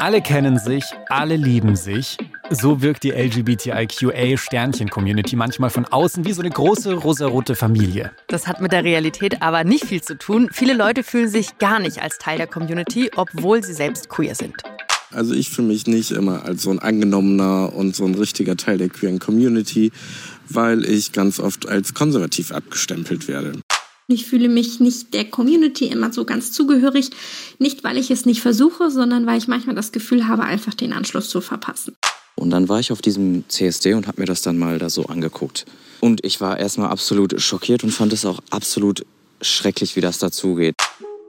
Alle kennen sich, alle lieben sich. So wirkt die LGBTIQA-Sternchen-Community manchmal von außen wie so eine große rosarote Familie. Das hat mit der Realität aber nicht viel zu tun. Viele Leute fühlen sich gar nicht als Teil der Community, obwohl sie selbst queer sind. Also ich fühle mich nicht immer als so ein angenommener und so ein richtiger Teil der queeren Community, weil ich ganz oft als konservativ abgestempelt werde. Ich fühle mich nicht der Community immer so ganz zugehörig, nicht weil ich es nicht versuche, sondern weil ich manchmal das Gefühl habe, einfach den Anschluss zu verpassen. Und dann war ich auf diesem CSD und habe mir das dann mal da so angeguckt. Und ich war erstmal absolut schockiert und fand es auch absolut schrecklich, wie das dazugeht.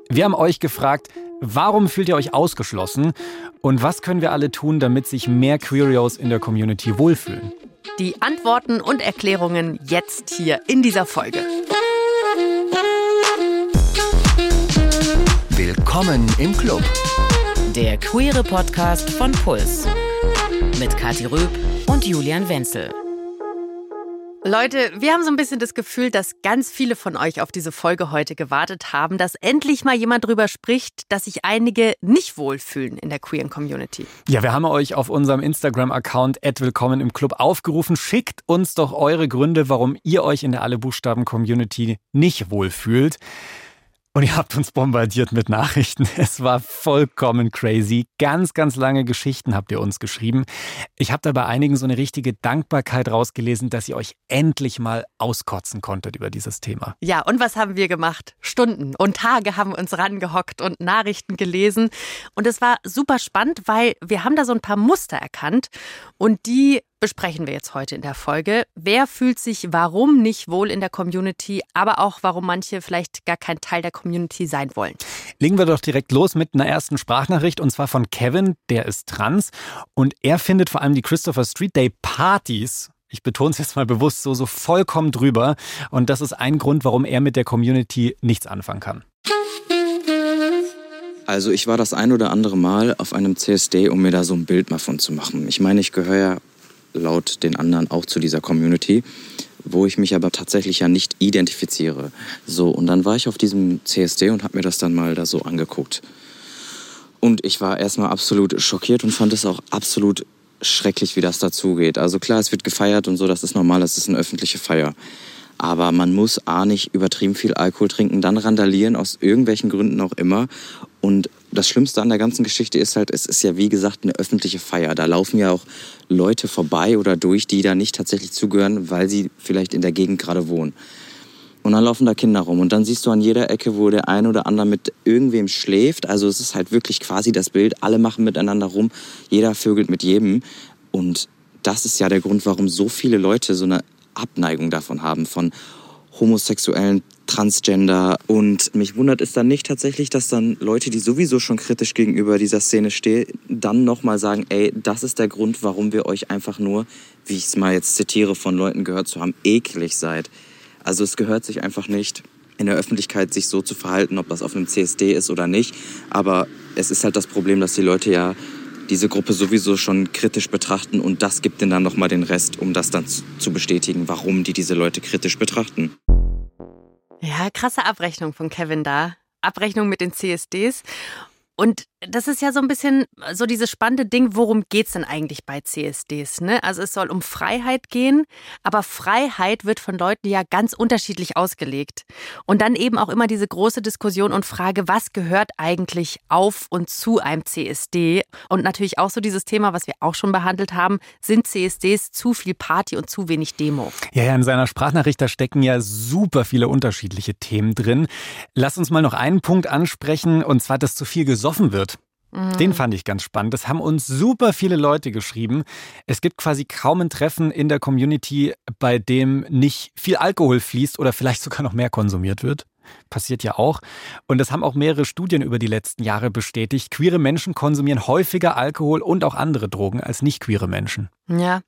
Wir haben euch gefragt, warum fühlt ihr euch ausgeschlossen und was können wir alle tun, damit sich mehr Queerios in der Community wohlfühlen? Die Antworten und Erklärungen jetzt hier in dieser Folge. Willkommen im Club. Der queere Podcast von Puls. Mit Kathi Röb und Julian Wenzel. Leute, wir haben so ein bisschen das Gefühl, dass ganz viele von euch auf diese Folge heute gewartet haben, dass endlich mal jemand drüber spricht, dass sich einige nicht wohlfühlen in der queeren Community. Ja, wir haben euch auf unserem Instagram-Account Willkommen im Club aufgerufen. Schickt uns doch eure Gründe, warum ihr euch in der Alle Buchstaben-Community nicht wohlfühlt. Und ihr habt uns bombardiert mit Nachrichten. Es war vollkommen crazy. Ganz, ganz lange Geschichten habt ihr uns geschrieben. Ich habe da bei einigen so eine richtige Dankbarkeit rausgelesen, dass ihr euch endlich mal auskotzen konntet über dieses Thema. Ja, und was haben wir gemacht? Stunden und Tage haben uns rangehockt und Nachrichten gelesen. Und es war super spannend, weil wir haben da so ein paar Muster erkannt und die besprechen wir jetzt heute in der Folge. Wer fühlt sich warum nicht wohl in der Community, aber auch warum manche vielleicht gar kein Teil der Community sein wollen. Legen wir doch direkt los mit einer ersten Sprachnachricht und zwar von Kevin, der ist trans und er findet vor allem die Christopher Street Day Partys ich betone es jetzt mal bewusst so, so vollkommen drüber. Und das ist ein Grund, warum er mit der Community nichts anfangen kann. Also ich war das ein oder andere Mal auf einem CSD, um mir da so ein Bild mal von zu machen. Ich meine, ich gehöre ja laut den anderen auch zu dieser Community, wo ich mich aber tatsächlich ja nicht identifiziere. So, und dann war ich auf diesem CSD und habe mir das dann mal da so angeguckt. Und ich war erstmal absolut schockiert und fand es auch absolut schrecklich, wie das dazugeht. Also klar, es wird gefeiert und so, das ist normal, das ist eine öffentliche Feier. Aber man muss A nicht übertrieben viel Alkohol trinken, dann randalieren, aus irgendwelchen Gründen auch immer. Und das Schlimmste an der ganzen Geschichte ist halt, es ist ja wie gesagt eine öffentliche Feier. Da laufen ja auch Leute vorbei oder durch, die da nicht tatsächlich zugehören, weil sie vielleicht in der Gegend gerade wohnen. Und dann laufen da Kinder rum und dann siehst du an jeder Ecke, wo der ein oder andere mit irgendwem schläft. Also es ist halt wirklich quasi das Bild, alle machen miteinander rum, jeder vögelt mit jedem. Und das ist ja der Grund, warum so viele Leute so eine Abneigung davon haben, von homosexuellen Transgender. Und mich wundert es dann nicht tatsächlich, dass dann Leute, die sowieso schon kritisch gegenüber dieser Szene stehen, dann nochmal sagen, ey, das ist der Grund, warum wir euch einfach nur, wie ich es mal jetzt zitiere von Leuten gehört zu haben, eklig seid. Also es gehört sich einfach nicht in der Öffentlichkeit sich so zu verhalten, ob das auf einem CSD ist oder nicht. Aber es ist halt das Problem, dass die Leute ja diese Gruppe sowieso schon kritisch betrachten und das gibt ihnen dann nochmal den Rest, um das dann zu bestätigen, warum die diese Leute kritisch betrachten. Ja, krasse Abrechnung von Kevin da. Abrechnung mit den CSDs. Und das ist ja so ein bisschen so dieses spannende Ding, worum geht es denn eigentlich bei CSDs? Ne? Also es soll um Freiheit gehen, aber Freiheit wird von Leuten ja ganz unterschiedlich ausgelegt. Und dann eben auch immer diese große Diskussion und Frage, was gehört eigentlich auf und zu einem CSD? Und natürlich auch so dieses Thema, was wir auch schon behandelt haben, sind CSDs zu viel Party und zu wenig Demo? Ja, ja, in seiner Sprachnachricht, da stecken ja super viele unterschiedliche Themen drin. Lass uns mal noch einen Punkt ansprechen, und zwar, dass zu viel gesoffen wird. Den fand ich ganz spannend. Das haben uns super viele Leute geschrieben. Es gibt quasi kaum ein Treffen in der Community, bei dem nicht viel Alkohol fließt oder vielleicht sogar noch mehr konsumiert wird. Passiert ja auch. Und das haben auch mehrere Studien über die letzten Jahre bestätigt. Queere Menschen konsumieren häufiger Alkohol und auch andere Drogen als nicht queere Menschen. Ja,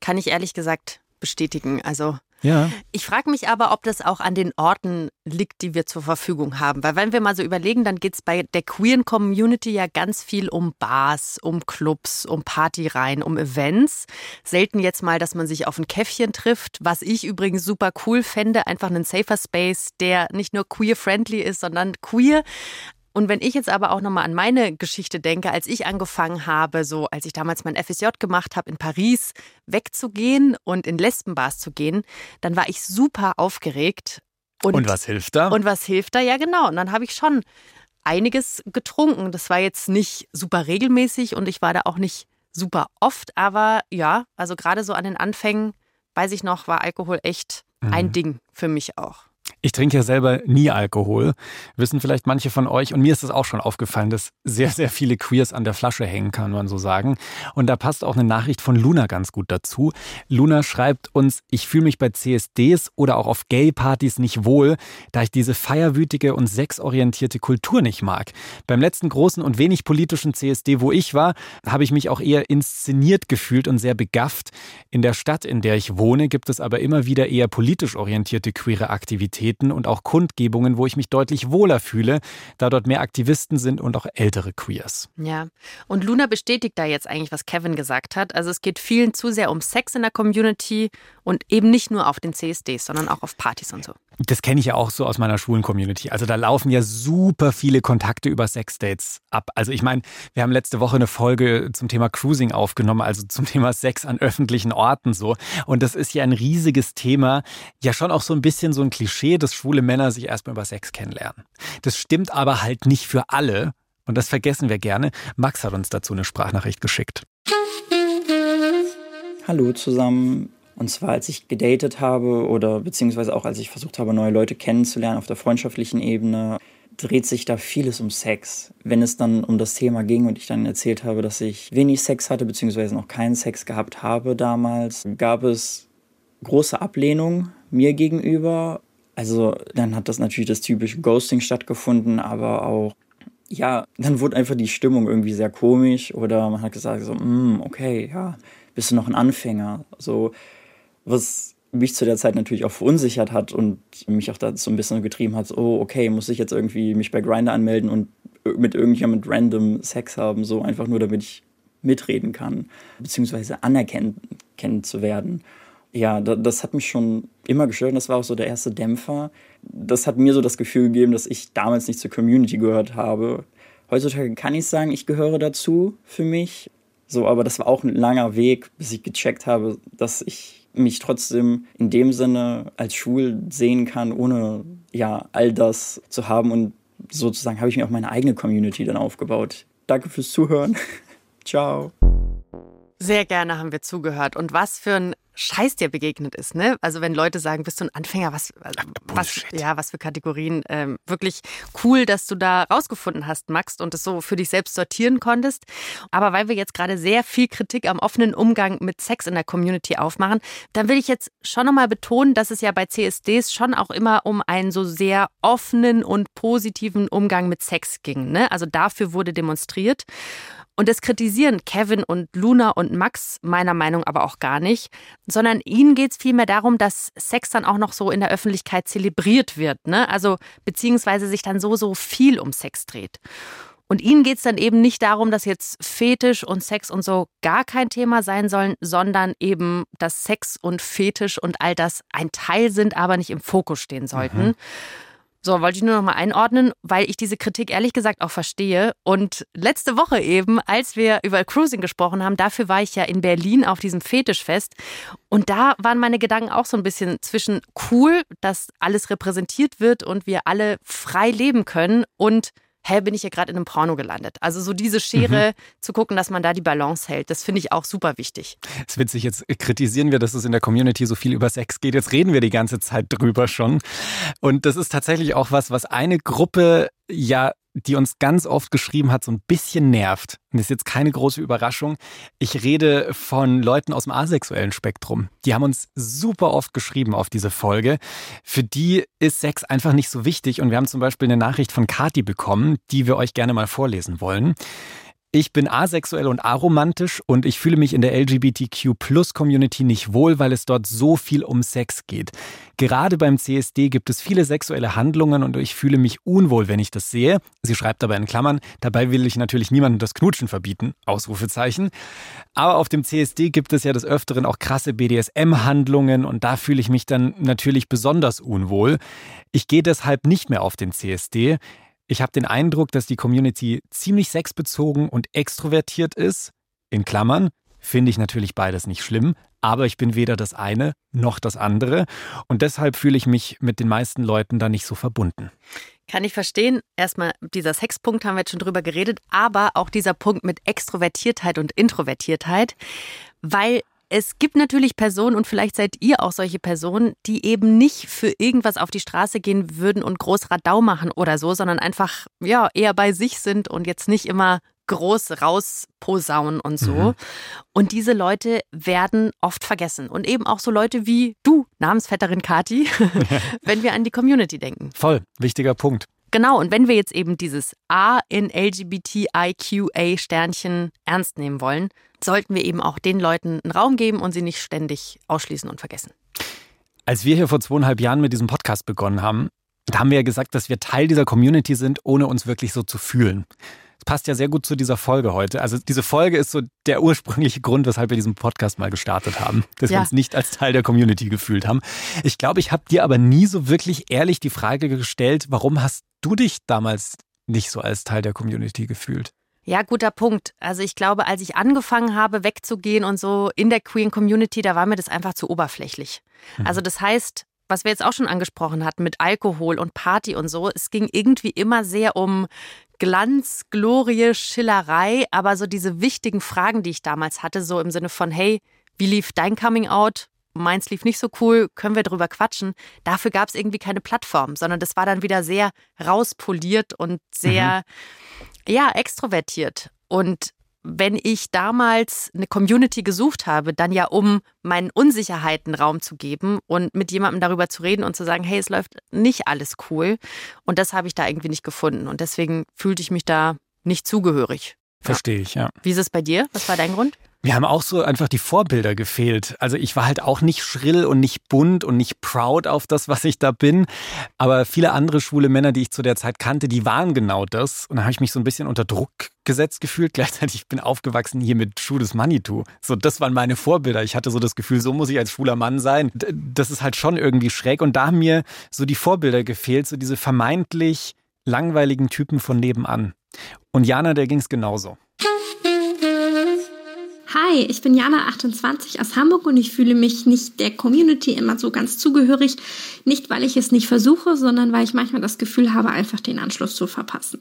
kann ich ehrlich gesagt bestätigen. Also ja. Ich frage mich aber, ob das auch an den Orten liegt, die wir zur Verfügung haben. Weil wenn wir mal so überlegen, dann geht es bei der queeren Community ja ganz viel um Bars, um Clubs, um Partyreihen, um Events. Selten jetzt mal, dass man sich auf ein Käffchen trifft, was ich übrigens super cool fände. Einfach einen Safer Space, der nicht nur queer-friendly ist, sondern queer. Und wenn ich jetzt aber auch nochmal an meine Geschichte denke, als ich angefangen habe, so als ich damals mein FSJ gemacht habe, in Paris wegzugehen und in Lesbenbars zu gehen, dann war ich super aufgeregt. Und, und was hilft da? Und was hilft da? Ja, genau. Und dann habe ich schon einiges getrunken. Das war jetzt nicht super regelmäßig und ich war da auch nicht super oft, aber ja, also gerade so an den Anfängen, weiß ich noch, war Alkohol echt mhm. ein Ding für mich auch. Ich trinke ja selber nie Alkohol, wissen vielleicht manche von euch. Und mir ist es auch schon aufgefallen, dass sehr, sehr viele Queers an der Flasche hängen, kann man so sagen. Und da passt auch eine Nachricht von Luna ganz gut dazu. Luna schreibt uns, ich fühle mich bei CSDs oder auch auf Gay-Partys nicht wohl, da ich diese feierwütige und sexorientierte Kultur nicht mag. Beim letzten großen und wenig politischen CSD, wo ich war, habe ich mich auch eher inszeniert gefühlt und sehr begafft. In der Stadt, in der ich wohne, gibt es aber immer wieder eher politisch orientierte queere Aktivitäten Aktivitäten und auch Kundgebungen, wo ich mich deutlich wohler fühle, da dort mehr Aktivisten sind und auch ältere Queers. Ja, und Luna bestätigt da jetzt eigentlich, was Kevin gesagt hat. Also es geht vielen zu sehr um Sex in der Community und eben nicht nur auf den CSDs, sondern auch auf Partys und so. Das kenne ich ja auch so aus meiner schwulen Community. Also da laufen ja super viele Kontakte über Sexdates ab. Also ich meine, wir haben letzte Woche eine Folge zum Thema Cruising aufgenommen, also zum Thema Sex an öffentlichen Orten so. Und das ist ja ein riesiges Thema. Ja schon auch so ein bisschen so ein Klischee, dass schwule Männer sich erstmal über Sex kennenlernen. Das stimmt aber halt nicht für alle. Und das vergessen wir gerne. Max hat uns dazu eine Sprachnachricht geschickt. Hallo zusammen. Und zwar, als ich gedatet habe oder beziehungsweise auch als ich versucht habe, neue Leute kennenzulernen auf der freundschaftlichen Ebene, dreht sich da vieles um Sex. Wenn es dann um das Thema ging und ich dann erzählt habe, dass ich wenig Sex hatte, beziehungsweise noch keinen Sex gehabt habe damals, gab es große Ablehnung mir gegenüber. Also dann hat das natürlich das typische Ghosting stattgefunden, aber auch, ja, dann wurde einfach die Stimmung irgendwie sehr komisch oder man hat gesagt so, mm, okay, ja, bist du noch ein Anfänger? So, was mich zu der Zeit natürlich auch verunsichert hat und mich auch dazu ein bisschen getrieben hat, so, oh, okay, muss ich jetzt irgendwie mich bei Grinder anmelden und mit irgendjemand random Sex haben, so einfach nur, damit ich mitreden kann, beziehungsweise anerkennt zu werden. Ja, das hat mich schon immer gestört. Das war auch so der erste Dämpfer. Das hat mir so das Gefühl gegeben, dass ich damals nicht zur Community gehört habe. Heutzutage kann ich sagen, ich gehöre dazu für mich. So, aber das war auch ein langer Weg, bis ich gecheckt habe, dass ich mich trotzdem in dem Sinne als schwul sehen kann, ohne ja all das zu haben. Und sozusagen habe ich mir auch meine eigene Community dann aufgebaut. Danke fürs Zuhören. Ciao. Sehr gerne haben wir zugehört. Und was für ein Scheiß dir begegnet ist, ne? Also wenn Leute sagen, bist du ein Anfänger, was, was ja, was für Kategorien. Ähm, wirklich cool, dass du da rausgefunden hast, Max, und es so für dich selbst sortieren konntest. Aber weil wir jetzt gerade sehr viel Kritik am offenen Umgang mit Sex in der Community aufmachen, dann will ich jetzt schon nochmal betonen, dass es ja bei CSDs schon auch immer um einen so sehr offenen und positiven Umgang mit Sex ging. Ne? Also dafür wurde demonstriert. Und das kritisieren Kevin und Luna und Max meiner Meinung aber auch gar nicht, sondern ihnen geht es vielmehr darum, dass Sex dann auch noch so in der Öffentlichkeit zelebriert wird, ne? Also beziehungsweise sich dann so, so viel um Sex dreht. Und ihnen geht es dann eben nicht darum, dass jetzt Fetisch und Sex und so gar kein Thema sein sollen, sondern eben, dass Sex und Fetisch und all das ein Teil sind, aber nicht im Fokus stehen sollten. Mhm. So, wollte ich nur noch mal einordnen, weil ich diese Kritik ehrlich gesagt auch verstehe. Und letzte Woche eben, als wir über Cruising gesprochen haben, dafür war ich ja in Berlin auf diesem Fetischfest. Und da waren meine Gedanken auch so ein bisschen zwischen cool, dass alles repräsentiert wird und wir alle frei leben können und hä, bin ich hier gerade in einem Porno gelandet? Also so diese Schere mhm. zu gucken, dass man da die Balance hält, das finde ich auch super wichtig. Es ist witzig, jetzt kritisieren wir, dass es in der Community so viel über Sex geht. Jetzt reden wir die ganze Zeit drüber schon. Und das ist tatsächlich auch was, was eine Gruppe ja die uns ganz oft geschrieben hat, so ein bisschen nervt. Und das ist jetzt keine große Überraschung. Ich rede von Leuten aus dem asexuellen Spektrum. Die haben uns super oft geschrieben auf diese Folge. Für die ist Sex einfach nicht so wichtig. Und wir haben zum Beispiel eine Nachricht von Kati bekommen, die wir euch gerne mal vorlesen wollen. Ich bin asexuell und aromantisch und ich fühle mich in der LGBTQ-Plus-Community nicht wohl, weil es dort so viel um Sex geht. Gerade beim CSD gibt es viele sexuelle Handlungen und ich fühle mich unwohl, wenn ich das sehe. Sie schreibt aber in Klammern, dabei will ich natürlich niemandem das Knutschen verbieten, Ausrufezeichen. Aber auf dem CSD gibt es ja des Öfteren auch krasse BDSM-Handlungen und da fühle ich mich dann natürlich besonders unwohl. Ich gehe deshalb nicht mehr auf den CSD. Ich habe den Eindruck, dass die Community ziemlich sexbezogen und extrovertiert ist. In Klammern finde ich natürlich beides nicht schlimm, aber ich bin weder das eine noch das andere und deshalb fühle ich mich mit den meisten Leuten da nicht so verbunden. Kann ich verstehen. Erstmal, dieser Sexpunkt haben wir jetzt schon drüber geredet, aber auch dieser Punkt mit Extrovertiertheit und Introvertiertheit, weil es gibt natürlich Personen und vielleicht seid ihr auch solche Personen, die eben nicht für irgendwas auf die Straße gehen würden und groß Radau machen oder so, sondern einfach ja eher bei sich sind und jetzt nicht immer groß rausposaunen und so. Mhm. Und diese Leute werden oft vergessen. Und eben auch so Leute wie du, Namensvetterin Kati, wenn wir an die Community denken. Voll, wichtiger Punkt. Genau, und wenn wir jetzt eben dieses A in LGBTIQA-Sternchen ernst nehmen wollen, sollten wir eben auch den Leuten einen Raum geben und sie nicht ständig ausschließen und vergessen. Als wir hier vor zweieinhalb Jahren mit diesem Podcast begonnen haben, da haben wir ja gesagt, dass wir Teil dieser Community sind, ohne uns wirklich so zu fühlen. Das passt ja sehr gut zu dieser Folge heute. Also diese Folge ist so der ursprüngliche Grund, weshalb wir diesen Podcast mal gestartet haben, dass ja. wir uns nicht als Teil der Community gefühlt haben. Ich glaube, ich habe dir aber nie so wirklich ehrlich die Frage gestellt, warum hast du dich damals nicht so als Teil der Community gefühlt? Ja, guter Punkt. Also ich glaube, als ich angefangen habe, wegzugehen und so in der Queen Community, da war mir das einfach zu oberflächlich. Mhm. Also das heißt, was wir jetzt auch schon angesprochen hatten mit Alkohol und Party und so, es ging irgendwie immer sehr um Glanz, Glorie, Schillerei, aber so diese wichtigen Fragen, die ich damals hatte, so im Sinne von, hey, wie lief dein Coming Out? Meins lief nicht so cool, können wir drüber quatschen? Dafür gab es irgendwie keine Plattform, sondern das war dann wieder sehr rauspoliert und sehr, mhm. Ja, extrovertiert. Und wenn ich damals eine Community gesucht habe, dann ja um meinen Unsicherheiten Raum zu geben und mit jemandem darüber zu reden und zu sagen, hey, es läuft nicht alles cool. Und das habe ich da irgendwie nicht gefunden. Und deswegen fühlte ich mich da nicht zugehörig. Verstehe ich, ja. Wie ist es bei dir? Was war dein Grund? Mir haben auch so einfach die Vorbilder gefehlt. Also ich war halt auch nicht schrill und nicht bunt und nicht proud auf das, was ich da bin. Aber viele andere schwule Männer, die ich zu der Zeit kannte, die waren genau das. Und da habe ich mich so ein bisschen unter Druck gesetzt gefühlt. Gleichzeitig bin ich aufgewachsen hier mit Schuh des Manitou. So, das waren meine Vorbilder. Ich hatte so das Gefühl, so muss ich als schwuler Mann sein. Das ist halt schon irgendwie schräg. Und da haben mir so die Vorbilder gefehlt, so diese vermeintlich langweiligen Typen von nebenan. Und Jana, der ging es genauso. Hi, ich bin Jana 28 aus Hamburg und ich fühle mich nicht der Community immer so ganz zugehörig. Nicht, weil ich es nicht versuche, sondern weil ich manchmal das Gefühl habe, einfach den Anschluss zu verpassen.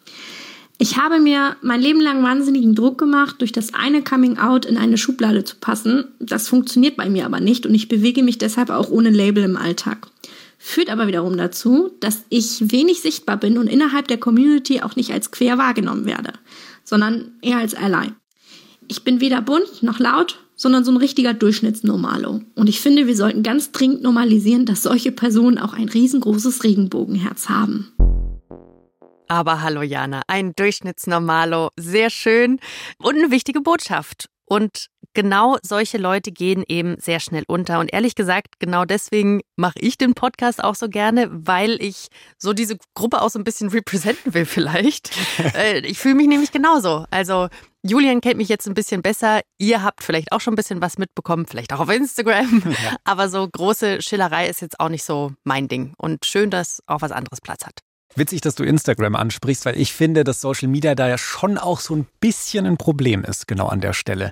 Ich habe mir mein Leben lang wahnsinnigen Druck gemacht, durch das eine Coming Out in eine Schublade zu passen. Das funktioniert bei mir aber nicht und ich bewege mich deshalb auch ohne Label im Alltag. Führt aber wiederum dazu, dass ich wenig sichtbar bin und innerhalb der Community auch nicht als quer wahrgenommen werde, sondern eher als Ally. Ich bin weder bunt noch laut, sondern so ein richtiger Durchschnittsnormalo. Und ich finde, wir sollten ganz dringend normalisieren, dass solche Personen auch ein riesengroßes Regenbogenherz haben. Aber hallo Jana, ein Durchschnittsnormalo, sehr schön und eine wichtige Botschaft. Und genau solche Leute gehen eben sehr schnell unter. Und ehrlich gesagt, genau deswegen mache ich den Podcast auch so gerne, weil ich so diese Gruppe auch so ein bisschen representen will vielleicht. Äh, ich fühle mich nämlich genauso. Also Julian kennt mich jetzt ein bisschen besser. Ihr habt vielleicht auch schon ein bisschen was mitbekommen, vielleicht auch auf Instagram. Ja. Aber so große Schillerei ist jetzt auch nicht so mein Ding. Und schön, dass auch was anderes Platz hat. Witzig, dass du Instagram ansprichst, weil ich finde, dass Social Media da ja schon auch so ein bisschen ein Problem ist, genau an der Stelle.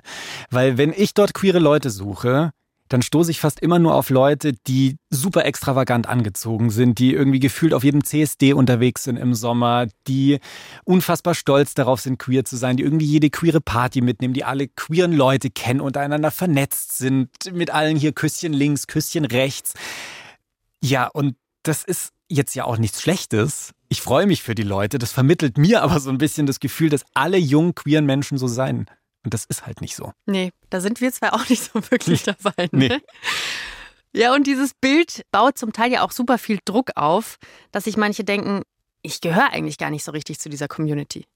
Weil wenn ich dort queere Leute suche, dann stoße ich fast immer nur auf Leute, die super extravagant angezogen sind, die irgendwie gefühlt auf jedem CSD unterwegs sind im Sommer, die unfassbar stolz darauf sind, queer zu sein, die irgendwie jede queere Party mitnehmen, die alle queeren Leute kennen, untereinander vernetzt sind, mit allen hier Küsschen links, Küsschen rechts. Ja, und das ist jetzt ja auch nichts Schlechtes. Ich freue mich für die Leute. Das vermittelt mir aber so ein bisschen das Gefühl, dass alle jungen queeren Menschen so sein. Und das ist halt nicht so. Nee, da sind wir zwei auch nicht so wirklich dabei. Ne? Nee. Ja, und dieses Bild baut zum Teil ja auch super viel Druck auf, dass sich manche denken, ich gehöre eigentlich gar nicht so richtig zu dieser Community.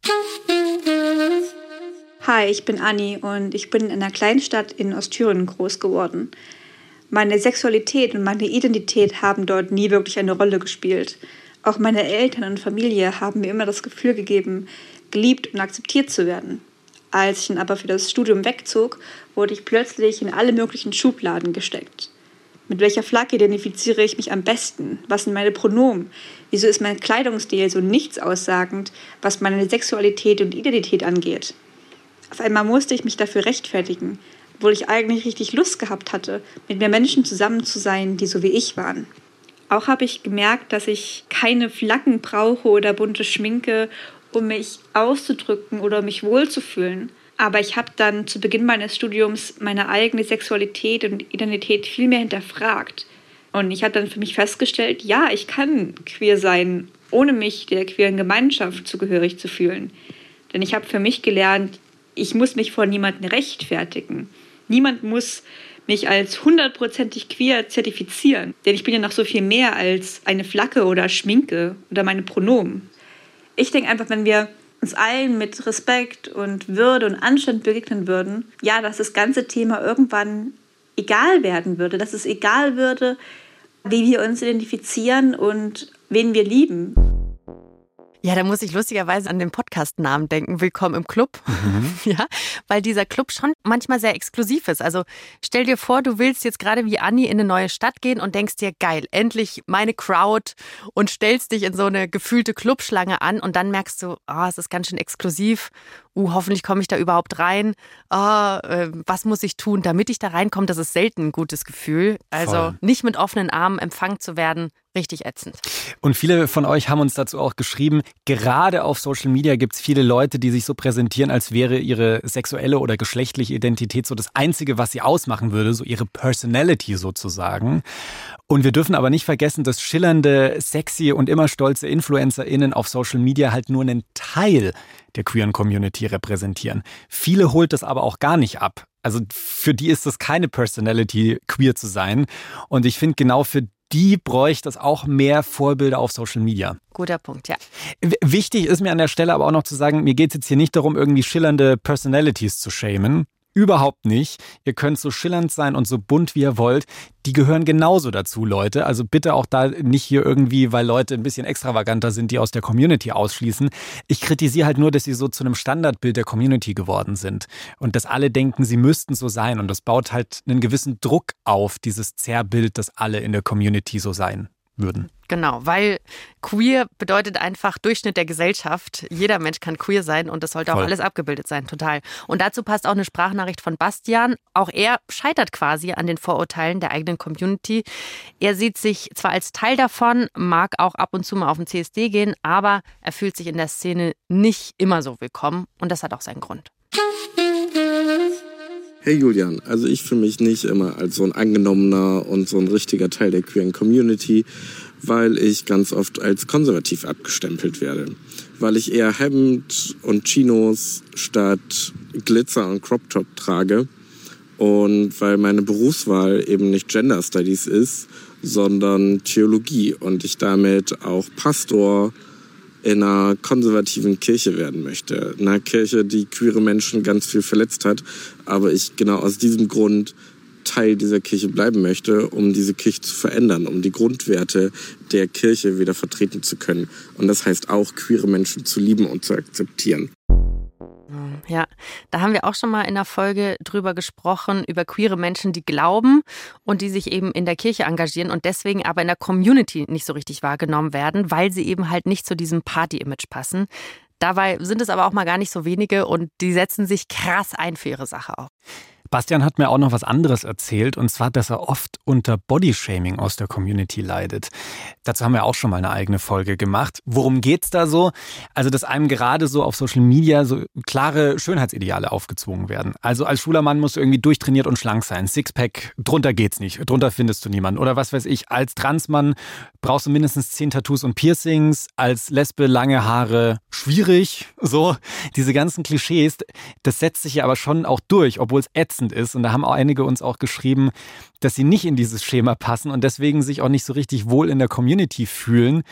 Hi, ich bin Anni und ich bin in einer Kleinstadt in Ostthüringen groß geworden. Meine Sexualität und meine Identität haben dort nie wirklich eine Rolle gespielt. Auch meine Eltern und Familie haben mir immer das Gefühl gegeben, geliebt und akzeptiert zu werden. Als ich dann aber für das Studium wegzog, wurde ich plötzlich in alle möglichen Schubladen gesteckt. Mit welcher Flagge identifiziere ich mich am besten? Was sind meine Pronomen? Wieso ist mein Kleidungsstil so nichts aussagend, was meine Sexualität und Identität angeht? Auf einmal musste ich mich dafür rechtfertigen, obwohl ich eigentlich richtig Lust gehabt hatte, mit mehr Menschen zusammen zu sein, die so wie ich waren. Auch habe ich gemerkt, dass ich keine Flaggen brauche oder bunte Schminke, um mich auszudrücken oder mich wohlzufühlen. Aber ich habe dann zu Beginn meines Studiums meine eigene Sexualität und Identität viel mehr hinterfragt. Und ich habe dann für mich festgestellt, ja, ich kann queer sein, ohne mich der queeren Gemeinschaft zugehörig zu fühlen. Denn ich habe für mich gelernt, ich muss mich vor niemandem rechtfertigen. Niemand muss mich als hundertprozentig queer zertifizieren. Denn ich bin ja noch so viel mehr als eine Flagge oder Schminke oder meine Pronomen. Ich denke einfach, wenn wir uns allen mit Respekt und Würde und Anstand begegnen würden, ja, dass das ganze Thema irgendwann egal werden würde, dass es egal würde, wie wir uns identifizieren und wen wir lieben. Ja, da muss ich lustigerweise an den Podcast-Namen denken, Willkommen im Club. Mhm. Ja, weil dieser Club schon manchmal sehr exklusiv ist. Also stell dir vor, du willst jetzt gerade wie Anni in eine neue Stadt gehen und denkst dir, geil, endlich meine Crowd und stellst dich in so eine gefühlte Clubschlange an und dann merkst du, ah, oh, es ist ganz schön exklusiv. Uh, hoffentlich komme ich da überhaupt rein. Oh, äh, was muss ich tun, damit ich da reinkomme? Das ist selten ein gutes Gefühl. Also Voll. nicht mit offenen Armen empfangen zu werden, richtig ätzend. Und viele von euch haben uns dazu auch geschrieben, gerade auf Social Media gibt es viele Leute, die sich so präsentieren, als wäre ihre sexuelle oder geschlechtliche Identität so das Einzige, was sie ausmachen würde, so ihre Personality sozusagen. Und wir dürfen aber nicht vergessen, dass schillernde, sexy und immer stolze InfluencerInnen auf Social Media halt nur einen Teil der queeren Community repräsentieren. Viele holt das aber auch gar nicht ab. Also für die ist das keine Personality, queer zu sein. Und ich finde, genau für die bräuchte es auch mehr Vorbilder auf Social Media. Guter Punkt, ja. Wichtig ist mir an der Stelle aber auch noch zu sagen, mir geht es jetzt hier nicht darum, irgendwie schillernde Personalities zu shamen. Überhaupt nicht. Ihr könnt so schillernd sein und so bunt wie ihr wollt. Die gehören genauso dazu, Leute. Also bitte auch da nicht hier irgendwie, weil Leute ein bisschen extravaganter sind, die aus der Community ausschließen. Ich kritisiere halt nur, dass sie so zu einem Standardbild der Community geworden sind. Und dass alle denken, sie müssten so sein. Und das baut halt einen gewissen Druck auf, dieses Zerrbild, dass alle in der Community so sein würden. Genau, weil queer bedeutet einfach Durchschnitt der Gesellschaft. Jeder Mensch kann queer sein und das sollte Voll. auch alles abgebildet sein, total. Und dazu passt auch eine Sprachnachricht von Bastian. Auch er scheitert quasi an den Vorurteilen der eigenen Community. Er sieht sich zwar als Teil davon, mag auch ab und zu mal auf den CSD gehen, aber er fühlt sich in der Szene nicht immer so willkommen und das hat auch seinen Grund. Hey Julian, also ich fühle mich nicht immer als so ein angenommener und so ein richtiger Teil der queeren Community, weil ich ganz oft als konservativ abgestempelt werde. Weil ich eher Hemd und Chinos statt Glitzer und Crop Top trage und weil meine Berufswahl eben nicht Gender Studies ist, sondern Theologie und ich damit auch Pastor in einer konservativen Kirche werden möchte. In einer Kirche, die queere Menschen ganz viel verletzt hat. Aber ich genau aus diesem Grund Teil dieser Kirche bleiben möchte, um diese Kirche zu verändern, um die Grundwerte der Kirche wieder vertreten zu können. Und das heißt auch, queere Menschen zu lieben und zu akzeptieren. Ja, da haben wir auch schon mal in der Folge drüber gesprochen, über queere Menschen, die glauben und die sich eben in der Kirche engagieren und deswegen aber in der Community nicht so richtig wahrgenommen werden, weil sie eben halt nicht zu diesem Party-Image passen. Dabei sind es aber auch mal gar nicht so wenige und die setzen sich krass ein für ihre Sache auch. Bastian hat mir auch noch was anderes erzählt, und zwar, dass er oft unter Bodyshaming aus der Community leidet. Dazu haben wir auch schon mal eine eigene Folge gemacht. Worum geht's da so? Also, dass einem gerade so auf Social Media so klare Schönheitsideale aufgezwungen werden. Also als schwuler Mann musst du irgendwie durchtrainiert und schlank sein. Sixpack, drunter geht's nicht. Drunter findest du niemanden. Oder was weiß ich, als Transmann brauchst du mindestens zehn Tattoos und Piercings. Als Lesbe lange Haare, schwierig. So, diese ganzen Klischees, das setzt sich ja aber schon auch durch, obwohl es ätzend ätzend ist. Und da haben auch einige uns auch geschrieben, dass sie nicht in dieses Schema passen und deswegen sich auch nicht so richtig wohl in der Community fühlen.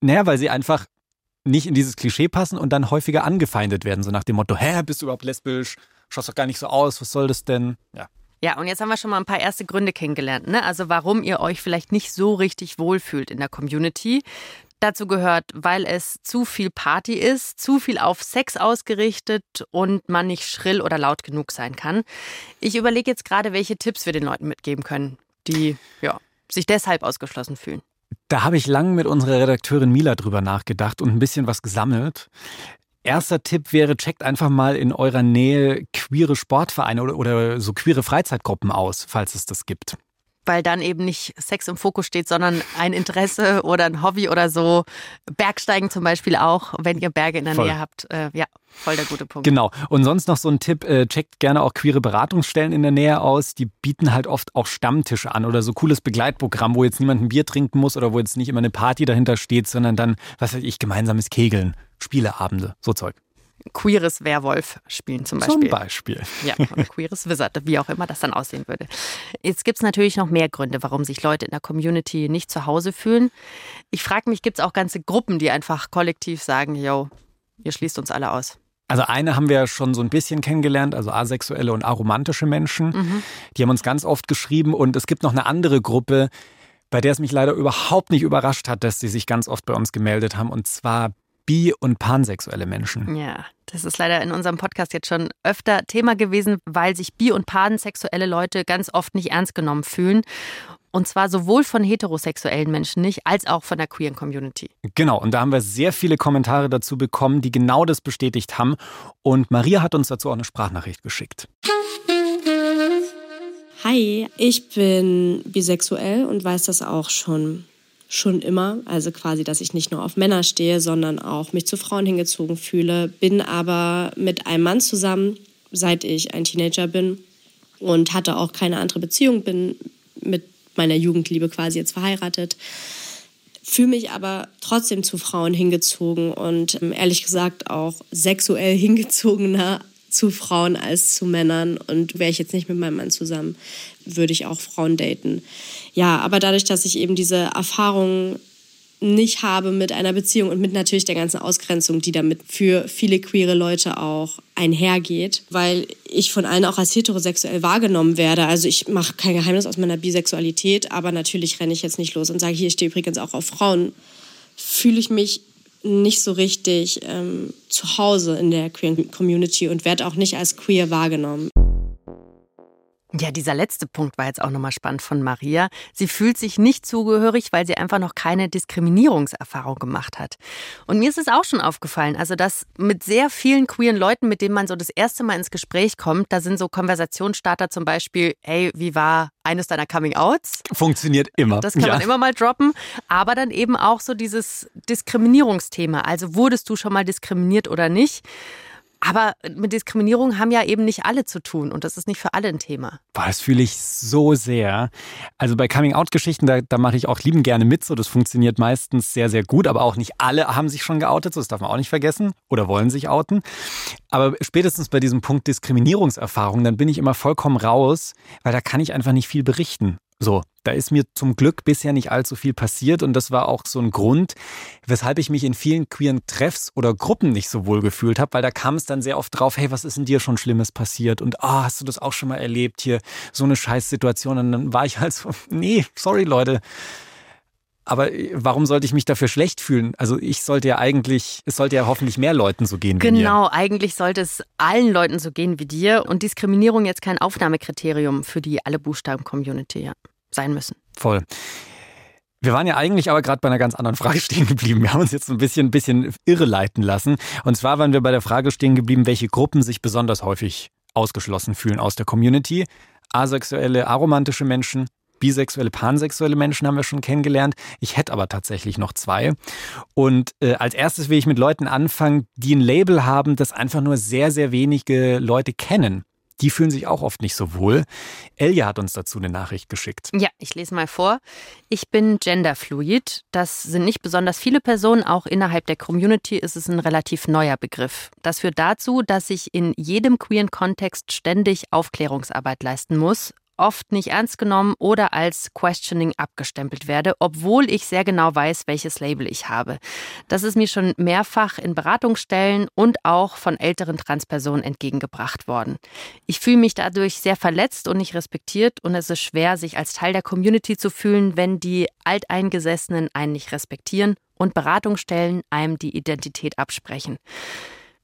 Naja, weil sie einfach nicht in dieses Klischee passen und dann häufiger angefeindet werden. So nach dem Motto, hä, bist du überhaupt lesbisch? Schaust doch gar nicht so aus, was soll das denn? Ja. Ja, und jetzt haben wir schon mal ein paar erste Gründe kennengelernt, ne? Also warum ihr euch vielleicht nicht so richtig wohlfühlt in der Community dazu gehört, weil es zu viel Party ist, zu viel auf Sex ausgerichtet und man nicht schrill oder laut genug sein kann. Ich überlege jetzt gerade, welche Tipps wir den Leuten mitgeben können. die ja, sich deshalb ausgeschlossen fühlen. Da habe ich lang mit unserer Redakteurin Mila drüber nachgedacht und ein bisschen was gesammelt. Erster Tipp wäre, checkt einfach mal in eurer Nähe queere Sportvereine oder, oder so queere Freizeitgruppen aus, falls es das gibt weil dann eben nicht Sex im Fokus steht, sondern ein Interesse oder ein Hobby oder so. Bergsteigen zum Beispiel auch, wenn ihr Berge in der voll. Nähe habt. Äh, ja, voll der gute Punkt. Genau. Und sonst noch so ein Tipp, äh, checkt gerne auch queere Beratungsstellen in der Nähe aus. Die bieten halt oft auch Stammtische an oder so cooles Begleitprogramm, wo jetzt niemand ein Bier trinken muss oder wo jetzt nicht immer eine Party dahinter steht, sondern dann, was weiß ich, gemeinsames Kegeln, Spieleabende, so Zeug queeres Werwolf spielen zum Beispiel. Zum Beispiel. Ja, oder queeres Wizard, wie auch immer das dann aussehen würde. Jetzt gibt es natürlich noch mehr Gründe, warum sich Leute in der Community nicht zu Hause fühlen. Ich frage mich, gibt es auch ganze Gruppen, die einfach kollektiv sagen, yo, ihr schließt uns alle aus? Also eine haben wir ja schon so ein bisschen kennengelernt, also asexuelle und aromantische Menschen. Mhm. Die haben uns ganz oft geschrieben und es gibt noch eine andere Gruppe, bei der es mich leider überhaupt nicht überrascht hat, dass sie sich ganz oft bei uns gemeldet haben, und zwar bi- und pansexuelle Menschen. Ja, das ist leider in unserem Podcast jetzt schon öfter Thema gewesen, weil sich bi- und pansexuelle Leute ganz oft nicht ernst genommen fühlen. Und zwar sowohl von heterosexuellen Menschen nicht, als auch von der queeren Community. Genau, und da haben wir sehr viele Kommentare dazu bekommen, die genau das bestätigt haben. Und Maria hat uns dazu auch eine Sprachnachricht geschickt. Hi, ich bin bisexuell und weiß das auch schon schon immer. Also quasi, dass ich nicht nur auf Männer stehe, sondern auch mich zu Frauen hingezogen fühle. Bin aber mit einem Mann zusammen, seit ich ein Teenager bin und hatte auch keine andere Beziehung. Bin mit meiner Jugendliebe quasi jetzt verheiratet. Fühle mich aber trotzdem zu Frauen hingezogen und ähm, ehrlich gesagt auch sexuell hingezogener zu Frauen als zu Männern. Und wäre ich jetzt nicht mit meinem Mann zusammen, würde ich auch Frauen daten. Ja, aber dadurch, dass ich eben diese Erfahrung nicht habe mit einer Beziehung und mit natürlich der ganzen Ausgrenzung, die damit für viele queere Leute auch einhergeht, weil ich von allen auch als heterosexuell wahrgenommen werde. Also ich mache kein Geheimnis aus meiner Bisexualität, aber natürlich renne ich jetzt nicht los und sage, hier ich stehe übrigens auch auf Frauen. Fühle ich mich nicht so richtig ähm, zu Hause in der queer Community und werde auch nicht als queer wahrgenommen. Ja, dieser letzte Punkt war jetzt auch nochmal spannend von Maria. Sie fühlt sich nicht zugehörig, weil sie einfach noch keine Diskriminierungserfahrung gemacht hat. Und mir ist es auch schon aufgefallen, also dass mit sehr vielen queeren Leuten, mit denen man so das erste Mal ins Gespräch kommt, da sind so Konversationsstarter zum Beispiel, hey, wie war eines deiner Coming-Outs? Funktioniert immer. Das kann ja. man immer mal droppen. Aber dann eben auch so dieses Diskriminierungsthema. Also wurdest du schon mal diskriminiert oder nicht? Aber mit Diskriminierung haben ja eben nicht alle zu tun und das ist nicht für alle ein Thema. Boah, das fühle ich so sehr. Also bei Coming-out-Geschichten, da, da mache ich auch lieben gerne mit. So, das funktioniert meistens sehr, sehr gut, aber auch nicht alle haben sich schon geoutet. So, das darf man auch nicht vergessen oder wollen sich outen. Aber spätestens bei diesem Punkt Diskriminierungserfahrung, dann bin ich immer vollkommen raus, weil da kann ich einfach nicht viel berichten. So, da ist mir zum Glück bisher nicht allzu viel passiert und das war auch so ein Grund, weshalb ich mich in vielen queeren Treffs oder Gruppen nicht so wohl gefühlt habe, weil da kam es dann sehr oft drauf, hey, was ist in dir schon Schlimmes passiert und ah, oh, hast du das auch schon mal erlebt hier, so eine Scheißsituation und dann war ich halt so, nee, sorry Leute. Aber äh, warum sollte ich mich dafür schlecht fühlen? Also ich sollte ja eigentlich, es sollte ja hoffentlich mehr Leuten so gehen wie genau, mir. Genau, eigentlich sollte es allen Leuten so gehen wie dir und Diskriminierung jetzt kein Aufnahmekriterium für die alle Buchstaben-Community. Ja sein müssen. Voll. Wir waren ja eigentlich aber gerade bei einer ganz anderen Frage stehen geblieben. Wir haben uns jetzt ein bisschen, ein bisschen irreleiten lassen. Und zwar waren wir bei der Frage stehen geblieben, welche Gruppen sich besonders häufig ausgeschlossen fühlen aus der Community. Asexuelle, aromantische Menschen, bisexuelle, pansexuelle Menschen haben wir schon kennengelernt. Ich hätte aber tatsächlich noch zwei. Und äh, als erstes will ich mit Leuten anfangen, die ein Label haben, das einfach nur sehr, sehr wenige Leute kennen die fühlen sich auch oft nicht so wohl. Elja hat uns dazu eine Nachricht geschickt. Ja, ich lese mal vor. Ich bin genderfluid. Das sind nicht besonders viele Personen. Auch innerhalb der Community ist es ein relativ neuer Begriff. Das führt dazu, dass ich in jedem queeren Kontext ständig Aufklärungsarbeit leisten muss, oft nicht ernst genommen oder als Questioning abgestempelt werde, obwohl ich sehr genau weiß, welches Label ich habe. Das ist mir schon mehrfach in Beratungsstellen und auch von älteren Transpersonen entgegengebracht worden. Ich fühle mich dadurch sehr verletzt und nicht respektiert und es ist schwer, sich als Teil der Community zu fühlen, wenn die Alteingesessenen einen nicht respektieren und Beratungsstellen einem die Identität absprechen.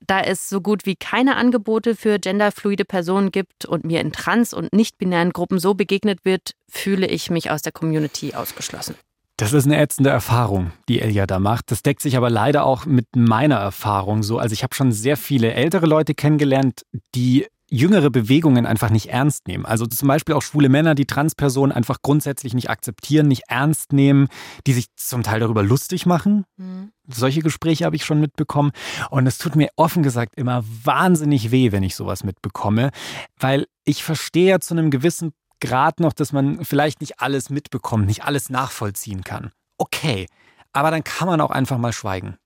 Da es so gut wie keine Angebote für genderfluide Personen gibt und mir in trans- und nicht-binären Gruppen so begegnet wird, fühle ich mich aus der Community ausgeschlossen. Das ist eine ätzende Erfahrung, die Elia da macht. Das deckt sich aber leider auch mit meiner Erfahrung so. Also ich habe schon sehr viele ältere Leute kennengelernt, die jüngere Bewegungen einfach nicht ernst nehmen. Also zum Beispiel auch schwule Männer, die Transpersonen einfach grundsätzlich nicht akzeptieren, nicht ernst nehmen, die sich zum Teil darüber lustig machen. Mhm. Solche Gespräche habe ich schon mitbekommen. Und es tut mir offen gesagt immer wahnsinnig weh, wenn ich sowas mitbekomme, weil ich verstehe ja zu einem gewissen Grad noch, dass man vielleicht nicht alles mitbekommt, nicht alles nachvollziehen kann. Okay, aber dann kann man auch einfach mal schweigen.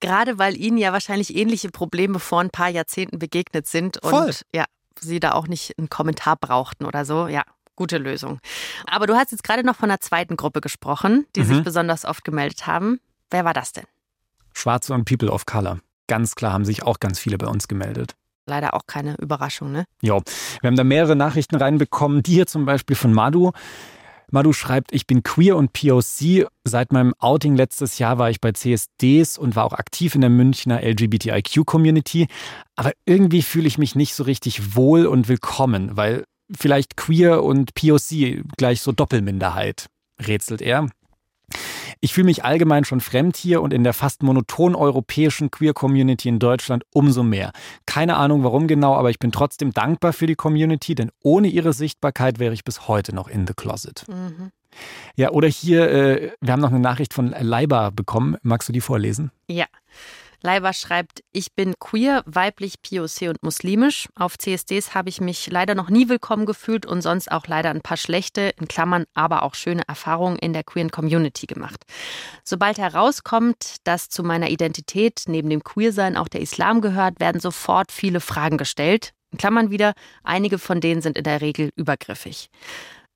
Gerade weil Ihnen ja wahrscheinlich ähnliche Probleme vor ein paar Jahrzehnten begegnet sind und Voll. ja, Sie da auch nicht einen Kommentar brauchten oder so. Ja, gute Lösung. Aber du hast jetzt gerade noch von einer zweiten Gruppe gesprochen, die mhm. sich besonders oft gemeldet haben. Wer war das denn? Schwarze und People of Color. Ganz klar haben sich auch ganz viele bei uns gemeldet. Leider auch keine Überraschung, ne? Ja, wir haben da mehrere Nachrichten reinbekommen. Die hier zum Beispiel von Madu. Madu schreibt, ich bin queer und POC. Seit meinem Outing letztes Jahr war ich bei CSDs und war auch aktiv in der Münchner LGBTIQ-Community. Aber irgendwie fühle ich mich nicht so richtig wohl und willkommen, weil vielleicht queer und POC gleich so Doppelminderheit, rätselt er. Ich fühle mich allgemein schon fremd hier und in der fast monoton europäischen Queer-Community in Deutschland umso mehr. Keine Ahnung warum genau, aber ich bin trotzdem dankbar für die Community, denn ohne ihre Sichtbarkeit wäre ich bis heute noch in the closet. Mhm. Ja, oder hier, äh, wir haben noch eine Nachricht von Leiber bekommen. Magst du die vorlesen? Ja. Leiber schreibt, ich bin queer, weiblich, POC und muslimisch. Auf CSDs habe ich mich leider noch nie willkommen gefühlt und sonst auch leider ein paar schlechte, in Klammern aber auch schöne Erfahrungen in der queeren Community gemacht. Sobald herauskommt, dass zu meiner Identität neben dem Queersein auch der Islam gehört, werden sofort viele Fragen gestellt. In Klammern wieder, einige von denen sind in der Regel übergriffig.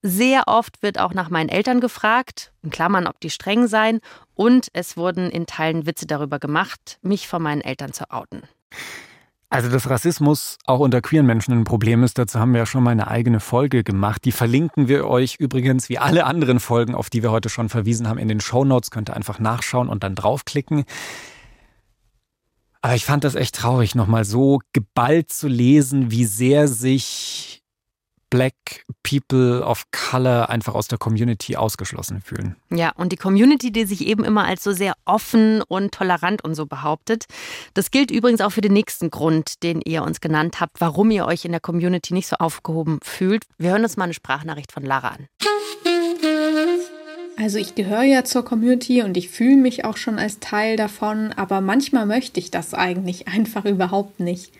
Sehr oft wird auch nach meinen Eltern gefragt, in Klammern, ob die streng seien, und es wurden in Teilen Witze darüber gemacht, mich von meinen Eltern zu outen. Also, dass Rassismus auch unter queeren Menschen ein Problem ist, dazu haben wir ja schon mal eine eigene Folge gemacht. Die verlinken wir euch übrigens wie alle anderen Folgen, auf die wir heute schon verwiesen haben, in den Show Notes. Könnt ihr einfach nachschauen und dann draufklicken. Aber ich fand das echt traurig, nochmal so geballt zu lesen, wie sehr sich Black People of Color einfach aus der Community ausgeschlossen fühlen. Ja, und die Community, die sich eben immer als so sehr offen und tolerant und so behauptet. Das gilt übrigens auch für den nächsten Grund, den ihr uns genannt habt, warum ihr euch in der Community nicht so aufgehoben fühlt. Wir hören uns mal eine Sprachnachricht von Lara an. Also ich gehöre ja zur Community und ich fühle mich auch schon als Teil davon, aber manchmal möchte ich das eigentlich einfach überhaupt nicht.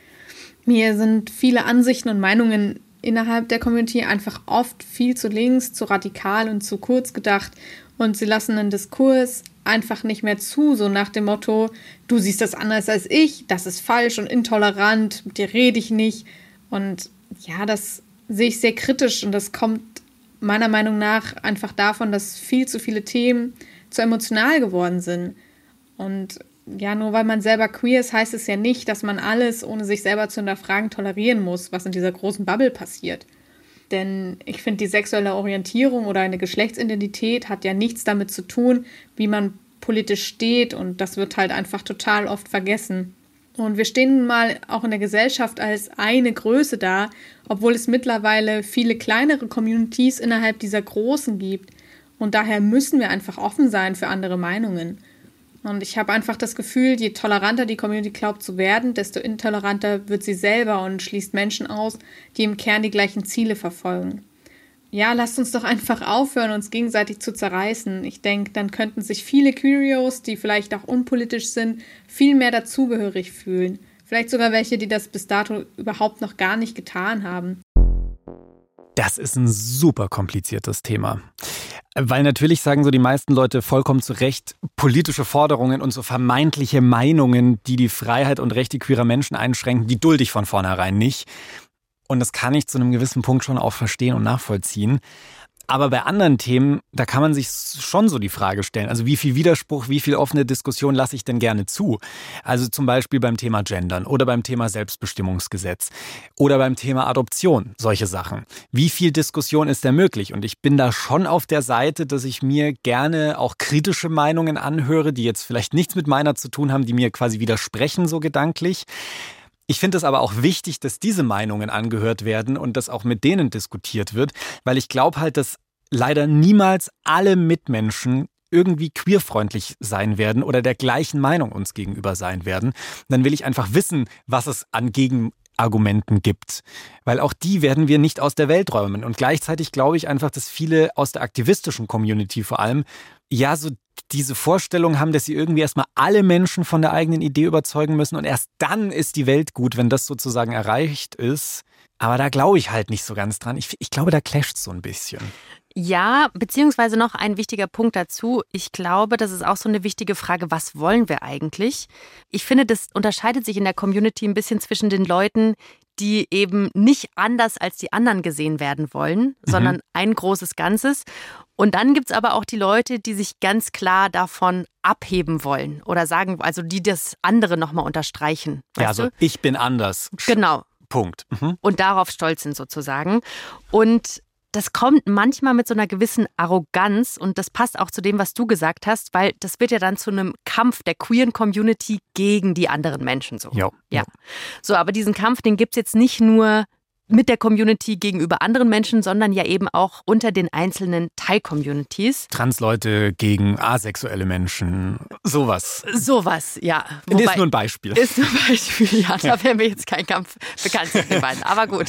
Mir sind viele Ansichten und Meinungen innerhalb der Community einfach oft viel zu links, zu radikal und zu kurz gedacht und sie lassen einen Diskurs einfach nicht mehr zu, so nach dem Motto, du siehst das anders als ich, das ist falsch und intolerant, mit dir rede ich nicht. Und ja, das sehe ich sehr kritisch und das kommt meiner Meinung nach einfach davon, dass viel zu viele Themen zu emotional geworden sind. Und ja, nur weil man selber queer ist, heißt es ja nicht, dass man alles, ohne sich selber zu hinterfragen, tolerieren muss, was in dieser großen Bubble passiert. Denn ich finde, die sexuelle Orientierung oder eine Geschlechtsidentität hat ja nichts damit zu tun, wie man politisch steht und das wird halt einfach total oft vergessen. Und wir stehen mal auch in der Gesellschaft als eine Größe da, obwohl es mittlerweile viele kleinere Communities innerhalb dieser großen gibt. Und daher müssen wir einfach offen sein für andere Meinungen. Und ich habe einfach das Gefühl, je toleranter die Community glaubt zu werden, desto intoleranter wird sie selber und schließt Menschen aus, die im Kern die gleichen Ziele verfolgen. Ja, lasst uns doch einfach aufhören, uns gegenseitig zu zerreißen. Ich denke, dann könnten sich viele Curios, die vielleicht auch unpolitisch sind, viel mehr dazugehörig fühlen. Vielleicht sogar welche, die das bis dato überhaupt noch gar nicht getan haben. Das ist ein super kompliziertes Thema. Weil natürlich sagen so die meisten Leute vollkommen zu Recht, politische Forderungen und so vermeintliche Meinungen, die die Freiheit und Rechte queerer Menschen einschränken, die dulde ich von vornherein nicht. Und das kann ich zu einem gewissen Punkt schon auch verstehen und nachvollziehen. Aber bei anderen Themen, da kann man sich schon so die Frage stellen, also wie viel Widerspruch, wie viel offene Diskussion lasse ich denn gerne zu? Also zum Beispiel beim Thema Gendern oder beim Thema Selbstbestimmungsgesetz oder beim Thema Adoption, solche Sachen. Wie viel Diskussion ist da möglich? Und ich bin da schon auf der Seite, dass ich mir gerne auch kritische Meinungen anhöre, die jetzt vielleicht nichts mit meiner zu tun haben, die mir quasi widersprechen, so gedanklich. Ich finde es aber auch wichtig, dass diese Meinungen angehört werden und dass auch mit denen diskutiert wird, weil ich glaube halt, dass leider niemals alle Mitmenschen irgendwie queerfreundlich sein werden oder der gleichen Meinung uns gegenüber sein werden. Dann will ich einfach wissen, was es an Gegenargumenten gibt. Weil auch die werden wir nicht aus der Welt räumen. Und gleichzeitig glaube ich einfach, dass viele aus der aktivistischen Community vor allem ja so diese Vorstellung haben, dass sie irgendwie erstmal alle Menschen von der eigenen Idee überzeugen müssen und erst dann ist die Welt gut, wenn das sozusagen erreicht ist. Aber da glaube ich halt nicht so ganz dran. Ich, ich glaube, da clasht so ein bisschen. Ja, beziehungsweise noch ein wichtiger Punkt dazu. Ich glaube, das ist auch so eine wichtige Frage, was wollen wir eigentlich? Ich finde, das unterscheidet sich in der Community ein bisschen zwischen den Leuten, die eben nicht anders als die anderen gesehen werden wollen, mhm. sondern ein großes Ganzes. Und dann gibt es aber auch die Leute, die sich ganz klar davon abheben wollen oder sagen, also die das andere nochmal unterstreichen. Ja, also du? ich bin anders. Genau. Punkt. Mhm. Und darauf stolz sind sozusagen. Und das kommt manchmal mit so einer gewissen Arroganz und das passt auch zu dem, was du gesagt hast, weil das wird ja dann zu einem Kampf der queeren Community gegen die anderen Menschen so. Jo, ja. So, aber diesen Kampf, den gibt es jetzt nicht nur mit der Community gegenüber anderen Menschen, sondern ja eben auch unter den einzelnen Teil-Communities. Transleute gegen asexuelle Menschen, sowas. Sowas, ja. Wobei, ist nur ein Beispiel. Ist nur ein Beispiel, ja. Da ja. wären wir jetzt kein Kampf bekannt zwischen den beiden. Aber gut.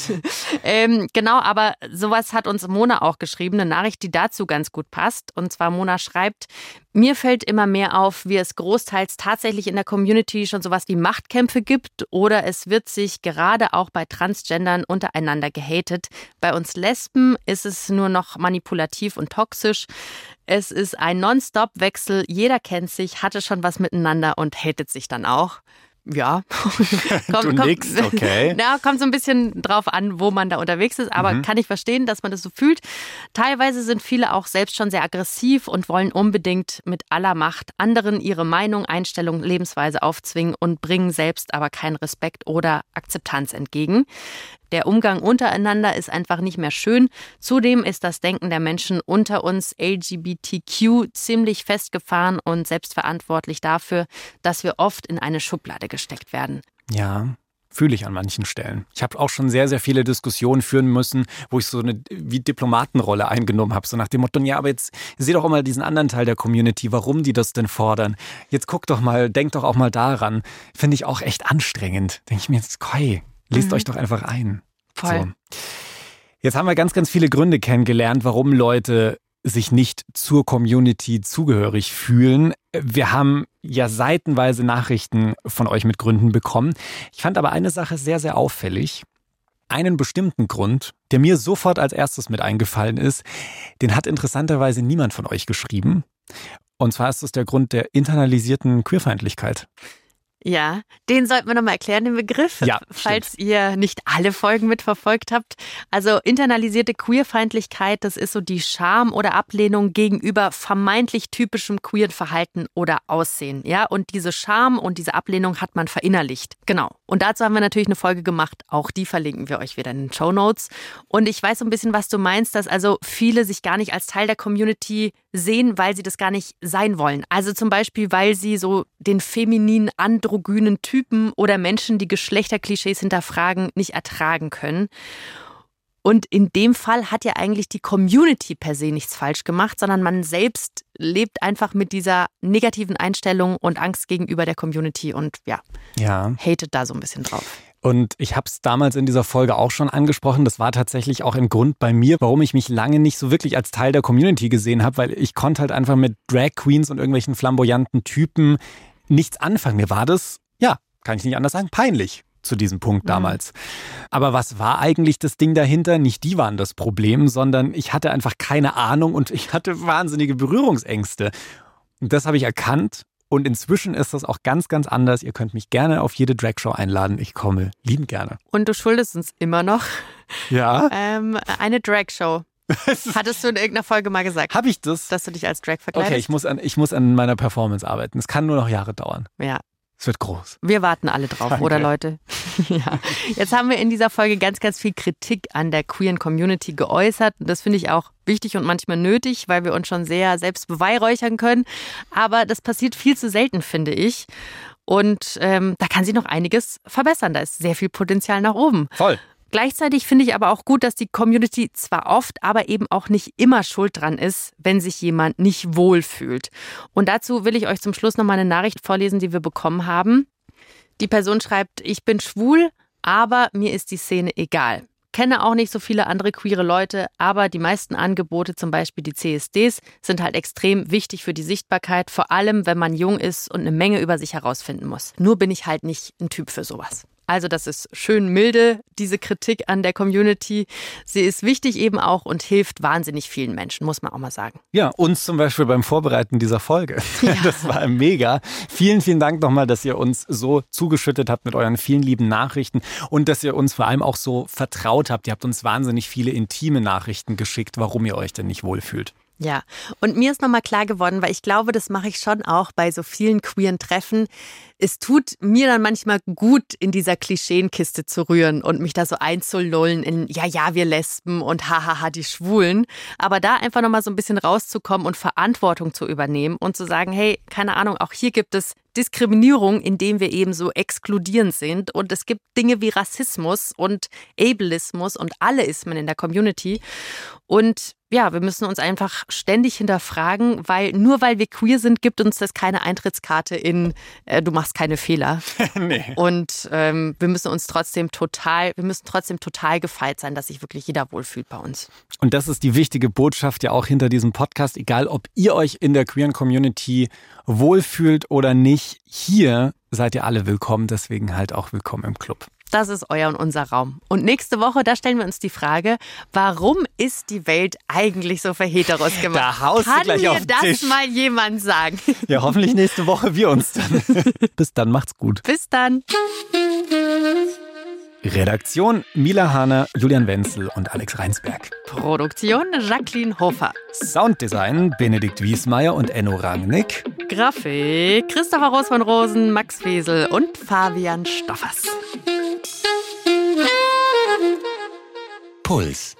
Ähm, genau, aber sowas hat uns Mona auch geschrieben, eine Nachricht, die dazu ganz gut passt. Und zwar Mona schreibt, mir fällt immer mehr auf, wie es großteils tatsächlich in der Community schon sowas wie Machtkämpfe gibt oder es wird sich gerade auch bei Transgendern untereinander gehatet. Bei uns Lesben ist es nur noch manipulativ und toxisch. Es ist ein Non-Stop-Wechsel. Jeder kennt sich, hatte schon was miteinander und hatet sich dann auch. Ja. kommt, du nix, okay. Ja, kommt so ein bisschen drauf an, wo man da unterwegs ist, aber mhm. kann ich verstehen, dass man das so fühlt. Teilweise sind viele auch selbst schon sehr aggressiv und wollen unbedingt mit aller Macht anderen ihre Meinung, Einstellung, Lebensweise aufzwingen und bringen selbst aber keinen Respekt oder Akzeptanz entgegen. Der Umgang untereinander ist einfach nicht mehr schön. Zudem ist das Denken der Menschen unter uns LGBTQ ziemlich festgefahren und selbstverantwortlich dafür, dass wir oft in eine Schublade gesteckt werden. Ja, fühle ich an manchen Stellen. Ich habe auch schon sehr, sehr viele Diskussionen führen müssen, wo ich so eine wie Diplomatenrolle eingenommen habe. So nach dem Motto, ja, aber jetzt seht doch auch mal diesen anderen Teil der Community, warum die das denn fordern. Jetzt guckt doch mal, denkt doch auch mal daran. Finde ich auch echt anstrengend. Denke ich mir jetzt, Koi, Lest mhm. euch doch einfach ein. Voll. So. Jetzt haben wir ganz, ganz viele Gründe kennengelernt, warum Leute sich nicht zur Community zugehörig fühlen. Wir haben ja seitenweise Nachrichten von euch mit Gründen bekommen. Ich fand aber eine Sache sehr, sehr auffällig. Einen bestimmten Grund, der mir sofort als erstes mit eingefallen ist, den hat interessanterweise niemand von euch geschrieben. Und zwar ist es der Grund der internalisierten Queerfeindlichkeit. Ja, den sollten wir nochmal erklären, den Begriff, ja, falls stimmt. ihr nicht alle Folgen mitverfolgt habt. Also internalisierte Queerfeindlichkeit, das ist so die Scham oder Ablehnung gegenüber vermeintlich typischem queeren Verhalten oder Aussehen. Ja, und diese Scham und diese Ablehnung hat man verinnerlicht. Genau. Und dazu haben wir natürlich eine Folge gemacht. Auch die verlinken wir euch wieder in den Show Notes. Und ich weiß so ein bisschen, was du meinst, dass also viele sich gar nicht als Teil der Community sehen, weil sie das gar nicht sein wollen. Also zum Beispiel, weil sie so den femininen, androgynen Typen oder Menschen, die Geschlechterklischees hinterfragen, nicht ertragen können. Und in dem Fall hat ja eigentlich die Community per se nichts falsch gemacht, sondern man selbst lebt einfach mit dieser negativen Einstellung und Angst gegenüber der Community und ja, ja. hatet da so ein bisschen drauf. Und ich habe es damals in dieser Folge auch schon angesprochen. Das war tatsächlich auch ein Grund bei mir, warum ich mich lange nicht so wirklich als Teil der Community gesehen habe, weil ich konnte halt einfach mit Drag Queens und irgendwelchen flamboyanten Typen nichts anfangen. Mir war das, ja, kann ich nicht anders sagen, peinlich zu diesem Punkt mhm. damals. Aber was war eigentlich das Ding dahinter? Nicht die waren das Problem, sondern ich hatte einfach keine Ahnung und ich hatte wahnsinnige Berührungsängste. Und das habe ich erkannt und inzwischen ist das auch ganz, ganz anders. Ihr könnt mich gerne auf jede Dragshow einladen. Ich komme liebend gerne. Und du schuldest uns immer noch ja? ähm, eine Dragshow. Hattest du in irgendeiner Folge mal gesagt? Habe ich das? Dass du dich als Drag verkleidest? Okay, ich muss, an, ich muss an meiner Performance arbeiten. Es kann nur noch Jahre dauern. Ja, Es wird groß. Wir warten alle drauf, Danke. oder Leute? ja. Jetzt haben wir in dieser Folge ganz, ganz viel Kritik an der queeren Community geäußert. Und das finde ich auch wichtig und manchmal nötig, weil wir uns schon sehr selbst beweihräuchern können. Aber das passiert viel zu selten, finde ich. Und ähm, da kann sich noch einiges verbessern. Da ist sehr viel Potenzial nach oben. Voll. Gleichzeitig finde ich aber auch gut, dass die Community zwar oft, aber eben auch nicht immer schuld dran ist, wenn sich jemand nicht wohlfühlt. Und dazu will ich euch zum Schluss nochmal eine Nachricht vorlesen, die wir bekommen haben. Die Person schreibt, ich bin schwul, aber mir ist die Szene egal. Kenne auch nicht so viele andere queere Leute, aber die meisten Angebote, zum Beispiel die CSDs, sind halt extrem wichtig für die Sichtbarkeit, vor allem wenn man jung ist und eine Menge über sich herausfinden muss. Nur bin ich halt nicht ein Typ für sowas. Also das ist schön milde, diese Kritik an der Community. Sie ist wichtig eben auch und hilft wahnsinnig vielen Menschen, muss man auch mal sagen. Ja, uns zum Beispiel beim Vorbereiten dieser Folge. Das war mega. Vielen, vielen Dank nochmal, dass ihr uns so zugeschüttet habt mit euren vielen lieben Nachrichten und dass ihr uns vor allem auch so vertraut habt. Ihr habt uns wahnsinnig viele intime Nachrichten geschickt, warum ihr euch denn nicht wohlfühlt. Ja, und mir ist nochmal klar geworden, weil ich glaube, das mache ich schon auch bei so vielen queeren Treffen. Es tut mir dann manchmal gut, in dieser Klischeenkiste zu rühren und mich da so einzulullen in, ja, ja, wir Lesben und hahaha, die Schwulen. Aber da einfach nochmal so ein bisschen rauszukommen und Verantwortung zu übernehmen und zu sagen, hey, keine Ahnung, auch hier gibt es Diskriminierung, indem wir eben so exkludierend sind. Und es gibt Dinge wie Rassismus und Ableismus und alle Ismen in der Community. Und ja, wir müssen uns einfach ständig hinterfragen, weil nur weil wir queer sind, gibt uns das keine Eintrittskarte in äh, du machst keine Fehler. nee. Und ähm, wir müssen uns trotzdem total, wir müssen trotzdem total gefeit sein, dass sich wirklich jeder wohlfühlt bei uns. Und das ist die wichtige Botschaft ja auch hinter diesem Podcast, egal ob ihr euch in der queeren Community wohlfühlt oder nicht, hier seid ihr alle willkommen, deswegen halt auch willkommen im Club. Das ist euer und unser Raum. Und nächste Woche, da stellen wir uns die Frage, warum ist die Welt eigentlich so für Heteros gemacht? Da haust du Kann gleich mir auf den das Tisch. mal jemand sagen? Ja, hoffentlich nächste Woche wir uns dann. Bis dann, macht's gut. Bis dann. Redaktion Mila Hahner, Julian Wenzel und Alex Reinsberg. Produktion Jacqueline Hofer. Sounddesign Benedikt Wiesmeier und Enno Rangnick. Grafik Christopher Roos von Rosen, Max Wesel und Fabian Stoffers. Puls.